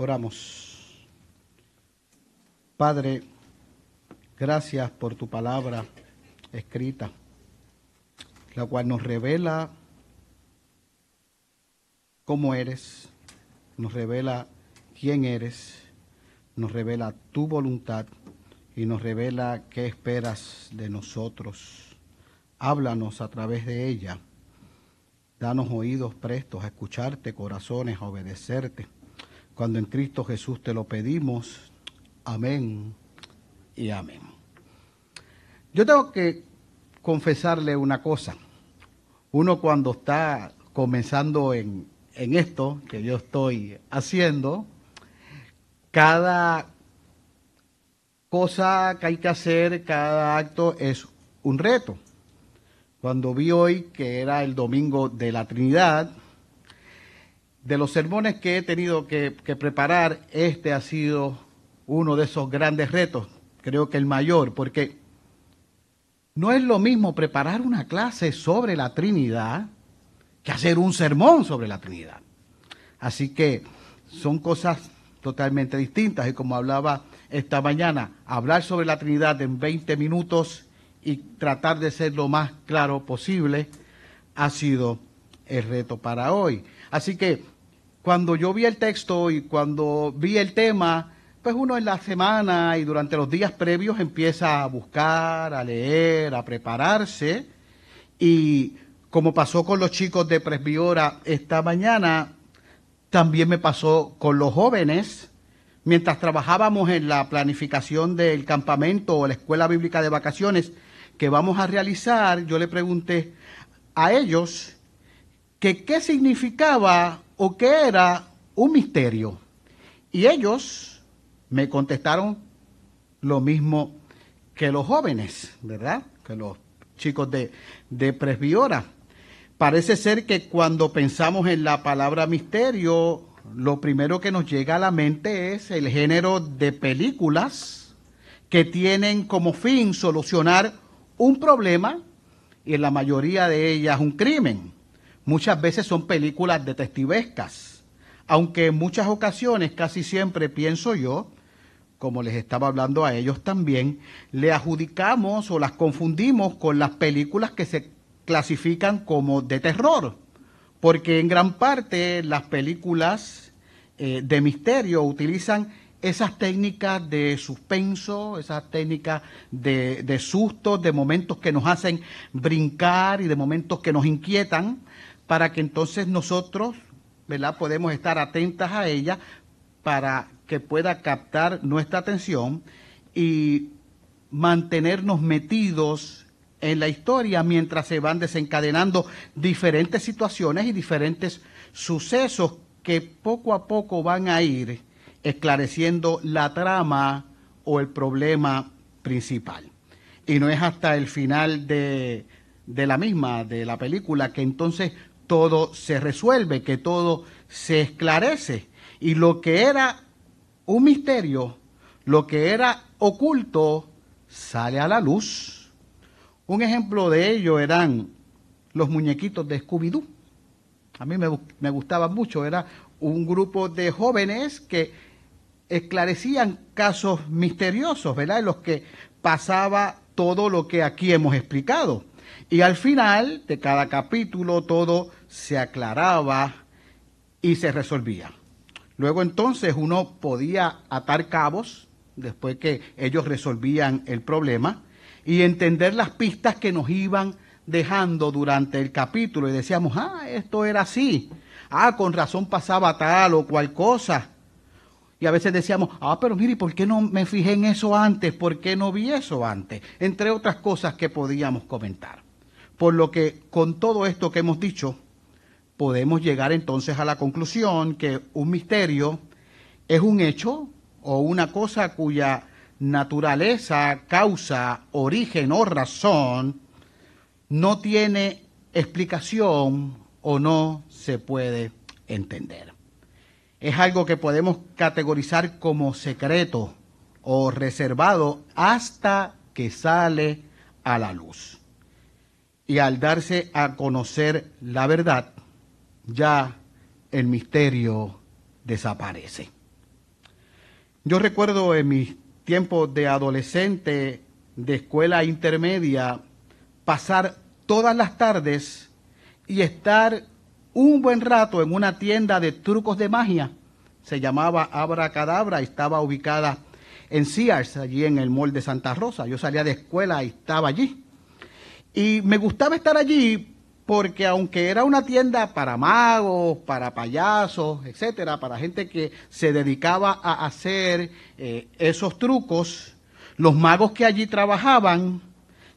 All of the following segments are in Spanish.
Oramos. Padre, gracias por tu palabra escrita, la cual nos revela cómo eres, nos revela quién eres, nos revela tu voluntad y nos revela qué esperas de nosotros. Háblanos a través de ella. Danos oídos prestos a escucharte, corazones a obedecerte cuando en Cristo Jesús te lo pedimos. Amén y amén. Yo tengo que confesarle una cosa. Uno cuando está comenzando en, en esto que yo estoy haciendo, cada cosa que hay que hacer, cada acto es un reto. Cuando vi hoy que era el domingo de la Trinidad, de los sermones que he tenido que, preparar, este ha sido uno de esos grandes retos, creo que el mayor, porque no es lo mismo preparar una clase sobre la Trinidad que hacer un sermón sobre la Trinidad. Así que son cosas totalmente distintas y como hablaba esta mañana, hablar sobre la Trinidad en 20 minutos y tratar de ser lo más claro posible ha sido el reto para hoy. Así que cuando yo vi el texto y cuando vi el tema, pues uno en la semana y durante los días previos empieza a buscar, a leer, a prepararse. Y como pasó con los chicos de Presbiora esta mañana, también me pasó con los jóvenes. Mientras trabajábamos en la planificación del campamento o la escuela bíblica de vacaciones que vamos a realizar, yo le pregunté a ellos que qué significaba o que era un misterio. Y ellos me contestaron lo mismo que los jóvenes, ¿verdad? Que los chicos de, de Presbiora. Parece ser que cuando pensamos en la palabra misterio, lo primero que nos llega a la mente es el género de películas que tienen como fin solucionar un problema y en la mayoría de ellas un crimen muchas veces son películas detectivescas, aunque en muchas ocasiones, casi siempre pienso yo, como les estaba hablando a ellos también, le adjudicamos o las confundimos con las películas que se clasifican como de terror, porque en gran parte las películas eh, de misterio utilizan esas técnicas de suspenso, esas técnicas de, de de momentos que nos hacen brincar y de momentos que nos inquietan, para que entonces nosotros, ¿verdad? Podemos estar atentas a ella para que pueda captar nuestra atención y mantenernos metidos en la historia mientras se van desencadenando diferentes situaciones y diferentes sucesos que poco a poco van a ir esclareciendo la trama o el problema principal. Y no es hasta el final de, de la misma, de la película, que entonces todo se resuelve, que todo se esclarece. Y lo que era un misterio, lo que era oculto, sale a la luz. Un ejemplo de ello eran los muñequitos de Scooby-Doo. A mí me, me gustaban mucho, era un grupo de jóvenes que esclarecían casos misteriosos, ¿verdad? En los que pasaba todo lo que aquí hemos explicado. Y al final de cada capítulo todo se aclaraba y se resolvía. Luego entonces uno podía atar cabos después que ellos resolvían el problema y entender las pistas que nos iban dejando durante el capítulo y decíamos, ah, esto era así, ah, con razón pasaba tal o cual cosa. Y a veces decíamos, ah, pero mire, ¿por qué no me fijé en eso antes? ¿Por qué no vi eso antes? Entre otras cosas que podíamos comentar. Por lo que con todo esto que hemos dicho, podemos llegar entonces a la conclusión que un misterio es un hecho o una cosa cuya naturaleza, causa, origen o razón no tiene explicación o no se puede entender. Es algo que podemos categorizar como secreto o reservado hasta que sale a la luz. Y al darse a conocer la verdad, ya el misterio desaparece. Yo recuerdo en mis tiempos de adolescente, de escuela intermedia, pasar todas las tardes y estar un buen rato en una tienda de trucos de magia. Se llamaba Abracadabra y estaba ubicada en Sears, allí en el mall de Santa Rosa. Yo salía de escuela y estaba allí. Y me gustaba estar allí porque aunque era una tienda para magos, para payasos, etcétera, para gente que se dedicaba a hacer eh, esos trucos, los magos que allí trabajaban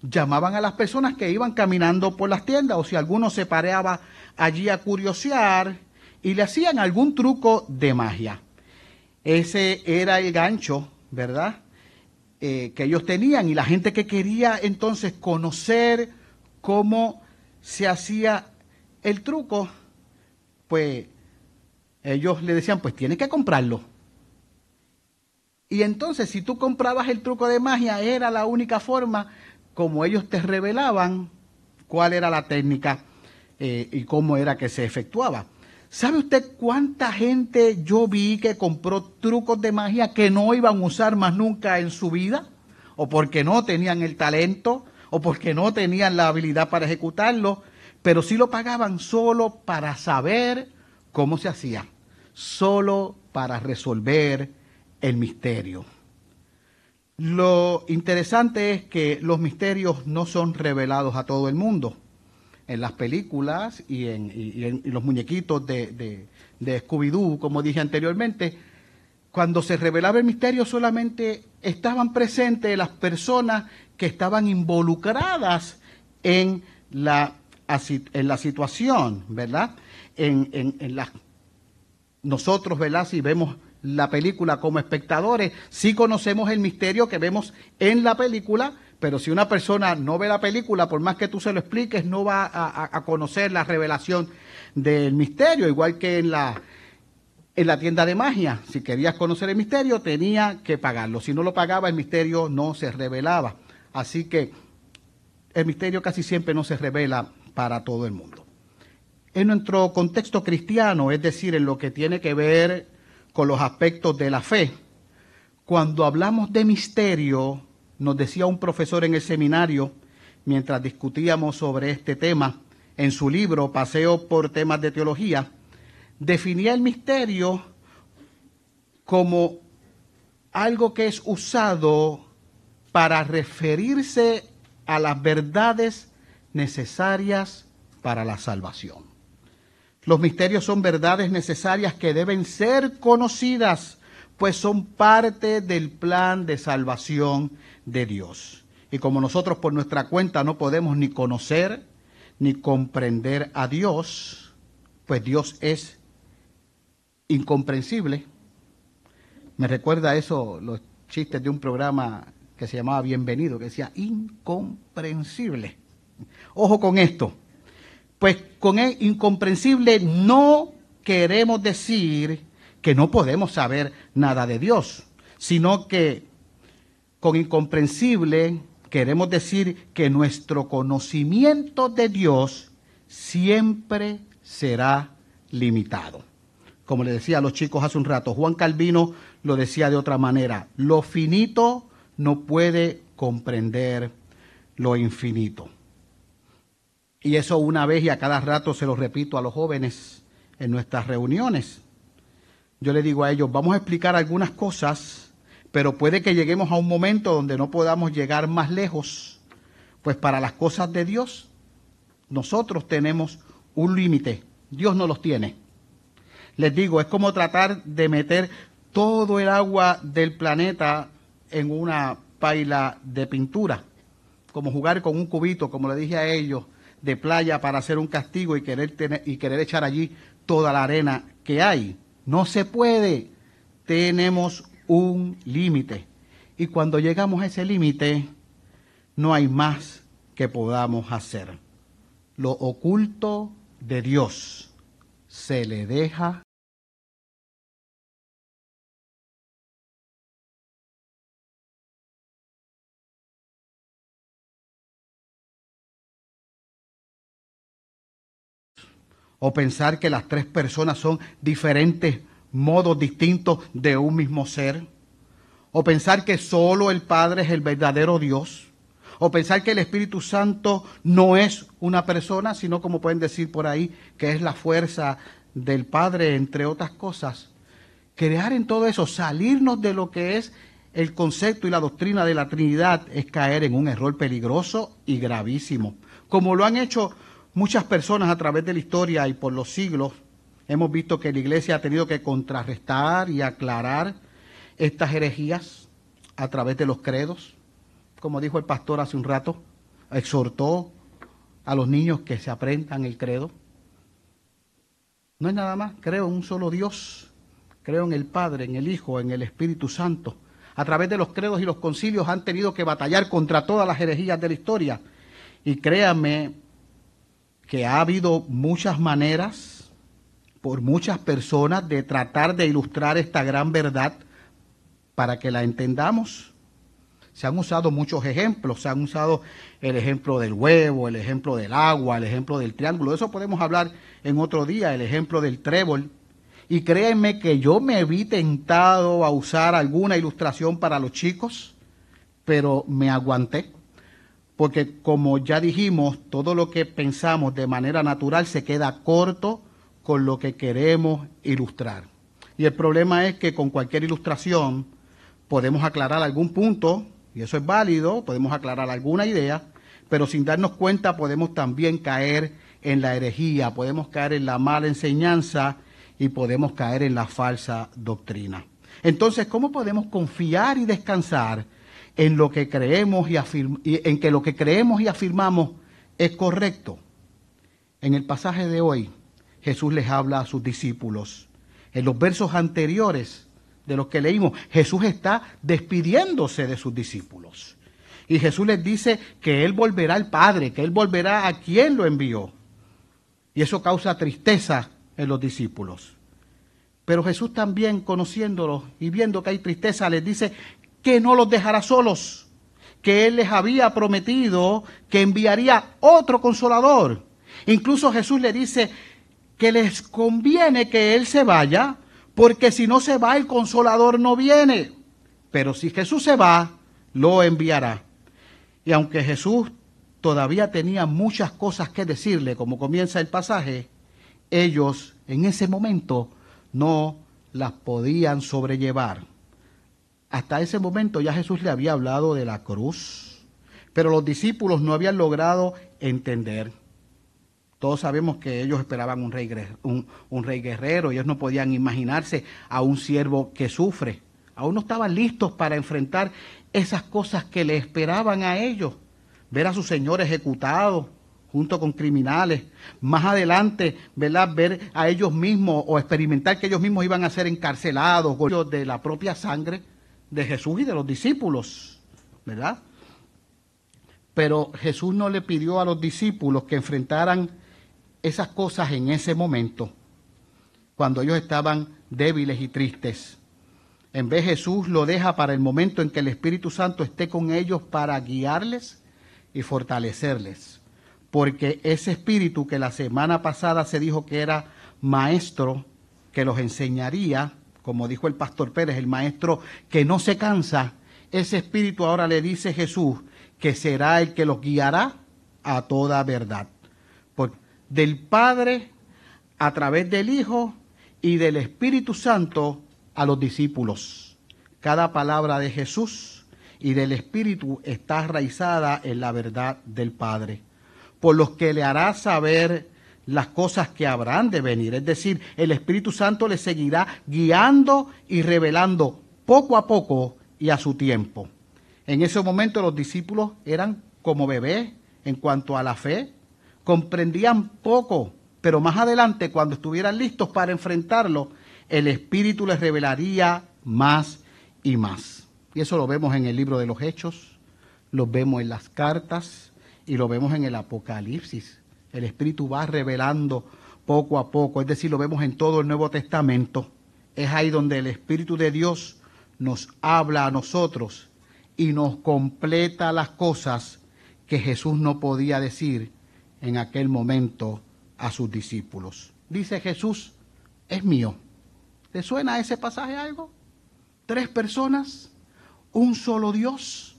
llamaban a las personas que iban caminando por las tiendas o si alguno se pareaba allí a curiosear y le hacían algún truco de magia. Ese era el gancho, ¿verdad? Eh, que ellos tenían y la gente que quería entonces conocer cómo se hacía el truco, pues ellos le decían, pues tienes que comprarlo. Y entonces si tú comprabas el truco de magia, era la única forma como ellos te revelaban cuál era la técnica eh, y cómo era que se efectuaba. ¿Sabe usted cuánta gente yo vi que compró trucos de magia que no iban a usar más nunca en su vida? O porque no tenían el talento, o porque no tenían la habilidad para ejecutarlo, pero sí lo pagaban solo para saber cómo se hacía, solo para resolver el misterio. Lo interesante es que los misterios no son revelados a todo el mundo. En las películas y en, los muñequitos de, de Scooby-Doo, como dije anteriormente, cuando se revelaba el misterio solamente estaban presentes las personas que estaban involucradas en la, en la situación, ¿verdad? En, en, la, nosotros, ¿verdad? Si vemos la película como espectadores, sí conocemos el misterio que vemos en la película, pero si una persona no ve la película, por más que tú se lo expliques, no va a, a conocer la revelación del misterio, igual que en la, en la tienda de magia. Si querías conocer el misterio, tenía que pagarlo. Si no lo pagaba, el misterio no se revelaba. Así que el misterio casi siempre no se revela para todo el mundo. En nuestro contexto cristiano, es decir, en lo que tiene que ver con los aspectos de la fe, cuando hablamos de misterio, nos decía un profesor en el seminario, mientras discutíamos sobre este tema, en su libro Paseo por temas de teología, definía el misterio como algo que es usado para referirse a las verdades necesarias para la salvación. Los misterios son verdades necesarias que deben ser conocidas, pues son parte del plan de salvación de Dios. Y como nosotros por nuestra cuenta no podemos ni conocer ni comprender a Dios, pues Dios es incomprensible. Me recuerda eso los chistes de un programa que se llamaba Bienvenido, que decía incomprensible. Ojo con esto. Pues con el incomprensible no queremos decir que no podemos saber nada de Dios, sino que con incomprensible queremos decir que nuestro conocimiento de Dios siempre será limitado. Como le decía a los chicos hace un rato, Juan Calvino lo decía de otra manera, lo finito no puede comprender lo infinito. Y eso una vez y a cada rato se lo repito a los jóvenes en nuestras reuniones. Yo le digo a ellos, vamos a explicar algunas cosas, pero puede que lleguemos a un momento donde no podamos llegar más lejos, pues para las cosas de Dios nosotros tenemos un límite, Dios no los tiene. Les digo, es como tratar de meter todo el agua del planeta en una paila de pintura, como jugar con un cubito, como le dije a ellos, de playa para hacer un castigo y querer, tener, y querer echar allí toda la arena que hay. No se puede. Tenemos un límite. Y cuando llegamos a ese límite, no hay más que podamos hacer. Lo oculto de Dios se le deja o pensar que las tres personas son diferentes modos distintos de un mismo ser. o pensar que solo el Padre es el verdadero Dios, o pensar que el Espíritu Santo no es una persona, sino como pueden decir por ahí, que es la fuerza del Padre, entre otras cosas. Crear en todo eso, salirnos de lo que es el concepto y la doctrina de la Trinidad es caer en un error peligroso y gravísimo, como lo han hecho muchas personas a través de la historia y por los siglos. Hemos visto que la Iglesia ha tenido que contrarrestar y aclarar estas herejías a través de los credos. Como dijo el pastor hace un rato, exhortó a los niños que se aprendan el credo. No es nada más, creo en un solo Dios, creo en el Padre, en el Hijo, en el Espíritu Santo. A través de los credos y los concilios han tenido que batallar contra todas las herejías de la historia. Y créanme que ha habido muchas maneras por muchas personas de tratar de ilustrar esta gran verdad para que la entendamos. Se han usado muchos ejemplos, se han usado el ejemplo del huevo, el ejemplo del agua, el ejemplo del triángulo, de eso podemos hablar en otro día, el ejemplo del trébol. Y créanme que yo me vi tentado a usar alguna ilustración para los chicos, pero me aguanté, porque como ya dijimos, todo lo que pensamos de manera natural se queda corto con lo que queremos ilustrar. Y el problema es que con cualquier ilustración, podemos aclarar algún punto, y eso es válido, podemos aclarar alguna idea, pero sin darnos cuenta podemos también caer en la herejía, podemos caer en la mala enseñanza y podemos caer en la falsa doctrina. Entonces, ¿cómo podemos confiar y descansar en lo que creemos y, en que lo que creemos y afirmamos es correcto? En el pasaje de hoy, Jesús les habla a sus discípulos. En los versos anteriores, de los que leímos, Jesús está despidiéndose de sus discípulos. Y Jesús les dice que Él volverá al Padre, que Él volverá a quien lo envió. Y eso causa tristeza en los discípulos. Pero Jesús también, conociéndolos y viendo que hay tristeza, les dice que no los dejará solos, que Él les había prometido que enviaría otro consolador. Incluso Jesús le dice que les conviene que Él se vaya porque si no se va, el consolador no viene. Pero si Jesús se va, lo enviará. Y aunque Jesús todavía tenía muchas cosas que decirle, como comienza el pasaje, ellos en ese momento no las podían sobrellevar. Hasta ese momento ya Jesús le había hablado de la cruz, pero los discípulos no habían logrado entender. Todos sabemos que ellos esperaban un rey, un, rey guerrero, ellos no podían imaginarse a un siervo que sufre. Aún no estaban listos para enfrentar esas cosas que le esperaban a ellos. Ver a su señor ejecutado junto con criminales. Más adelante, ¿verdad? ver a ellos mismos o experimentar que ellos mismos iban a ser encarcelados de la propia sangre de Jesús y de los discípulos. ¿Verdad? Pero Jesús no le pidió a los discípulos que enfrentaran esas cosas en ese momento, cuando ellos estaban débiles y tristes. En vez Jesús lo deja para el momento en que el Espíritu Santo esté con ellos para guiarles y fortalecerles. Porque ese Espíritu que la semana pasada se dijo que era maestro, que los enseñaría, como dijo el pastor Pérez, el maestro que no se cansa, ese Espíritu ahora le dice Jesús que será el que los guiará a toda verdad del Padre a través del Hijo y del Espíritu Santo a los discípulos. Cada palabra de Jesús y del Espíritu está arraizada en la verdad del Padre, por los que le hará saber las cosas que habrán de venir. Es decir, el Espíritu Santo le seguirá guiando y revelando poco a poco y a su tiempo. En ese momento los discípulos eran como bebés en cuanto a la fe, comprendían poco, pero más adelante, cuando estuvieran listos para enfrentarlo, el Espíritu les revelaría más y más. Y eso lo vemos en el libro de los Hechos, lo vemos en las cartas y lo vemos en el Apocalipsis. El Espíritu va revelando poco a poco, es decir, lo vemos en todo el Nuevo Testamento. Es ahí donde el Espíritu de Dios nos habla a nosotros y nos completa las cosas que Jesús no podía decir en aquel momento a sus discípulos. Dice Jesús, es mío. ¿Te suena ese pasaje algo? Tres personas un solo Dios.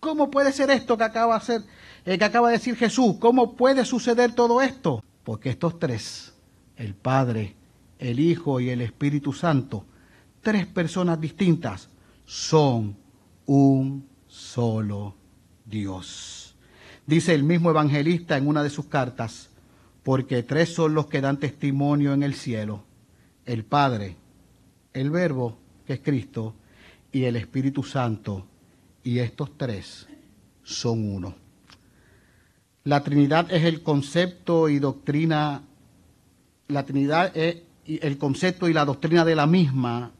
¿Cómo puede ser esto que acaba de, ser, eh, que acaba de decir Jesús? ¿Cómo puede suceder todo esto? Porque estos tres, el Padre, el Hijo y el Espíritu Santo, tres personas distintas, son un solo Dios. Dice el mismo evangelista en una de sus cartas, porque tres son los que dan testimonio en el cielo, el Padre, el Verbo, que es Cristo, y el Espíritu Santo, y estos tres son uno. La Trinidad es el concepto y doctrina, la Trinidad es el concepto y la doctrina de la misma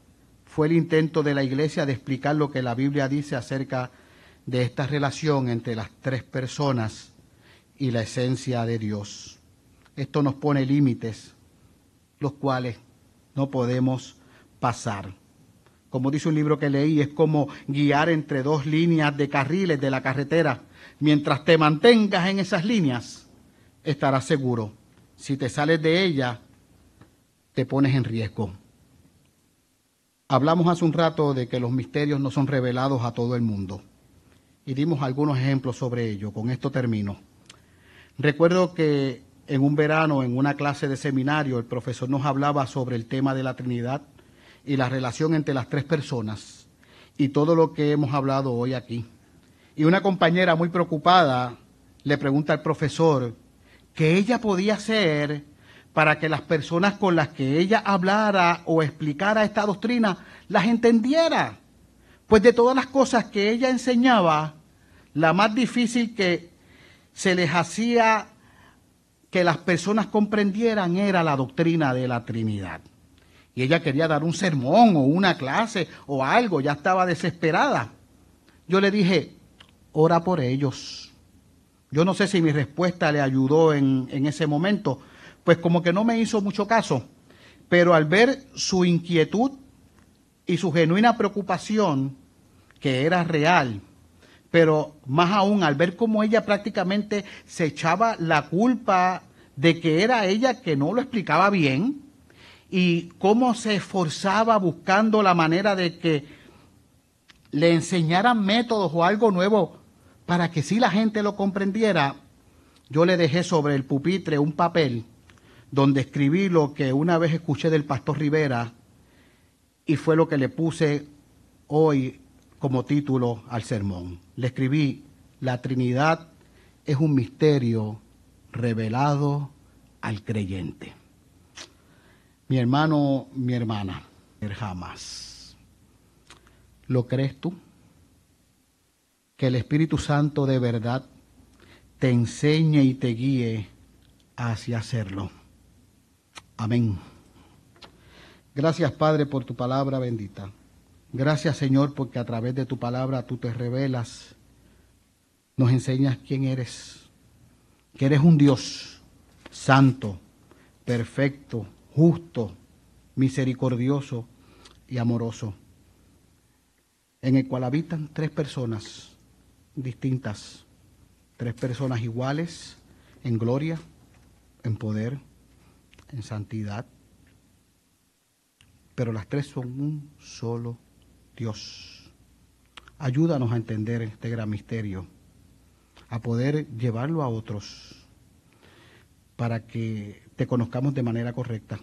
fue el intento de la Iglesia de explicar lo que la Biblia dice acerca de esta relación entre las tres personas y la esencia de Dios. Esto nos pone límites, los cuales no podemos pasar. Como dice un libro que leí, es como guiar entre dos líneas de carriles de la carretera. Mientras te mantengas en esas líneas, estarás seguro. Si te sales de ella, te pones en riesgo. Hablamos hace un rato de que los misterios no son revelados a todo el mundo y dimos algunos ejemplos sobre ello. Con esto termino. Recuerdo que en un verano, en una clase de seminario, el profesor nos hablaba sobre el tema de la Trinidad y la relación entre las tres personas y todo lo que hemos hablado hoy aquí. Y una compañera muy preocupada le pregunta al profesor qué ella podía hacer para que las personas con las que ella hablara o explicara esta doctrina las entendiera. Pues de todas las cosas que ella enseñaba, la más difícil que se les hacía que las personas comprendieran era la doctrina de la Trinidad. Y ella quería dar un sermón o una clase o algo, ya estaba desesperada. Yo le dije, ora por ellos. Yo no sé si mi respuesta le ayudó en, en ese momento, pues como que no me hizo mucho caso. Pero al ver su inquietud y su genuina preocupación, que era real, pero más aún al ver cómo ella prácticamente se echaba la culpa de que era ella que no lo explicaba bien y cómo se esforzaba buscando la manera de que le enseñaran métodos o algo nuevo para que si la gente lo comprendiera, yo le dejé sobre el pupitre un papel donde escribí lo que una vez escuché del pastor Rivera y fue lo que le puse hoy como título al sermón. Le escribí, la Trinidad es un misterio revelado al creyente. Mi hermano, mi hermana, jamás. ¿Lo crees tú? Que el Espíritu Santo de verdad te enseñe y te guíe hacia hacerlo. Amén. Gracias Padre por tu palabra bendita. Gracias Señor porque a través de tu palabra tú te revelas, nos enseñas quién eres, que eres un Dios santo, perfecto, justo, misericordioso y amoroso, en el cual habitan tres personas distintas, tres personas iguales en gloria, en poder, en santidad, pero las tres son un solo Dios. Ayúdanos a entender este gran misterio, a poder llevarlo a otros, para que te conozcamos de manera correcta.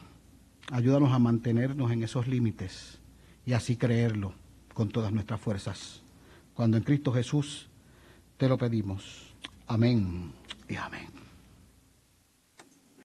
Ayúdanos a mantenernos en esos límites y así creerlo con todas nuestras fuerzas. Cuando en Cristo Jesús te lo pedimos. Amén y amén.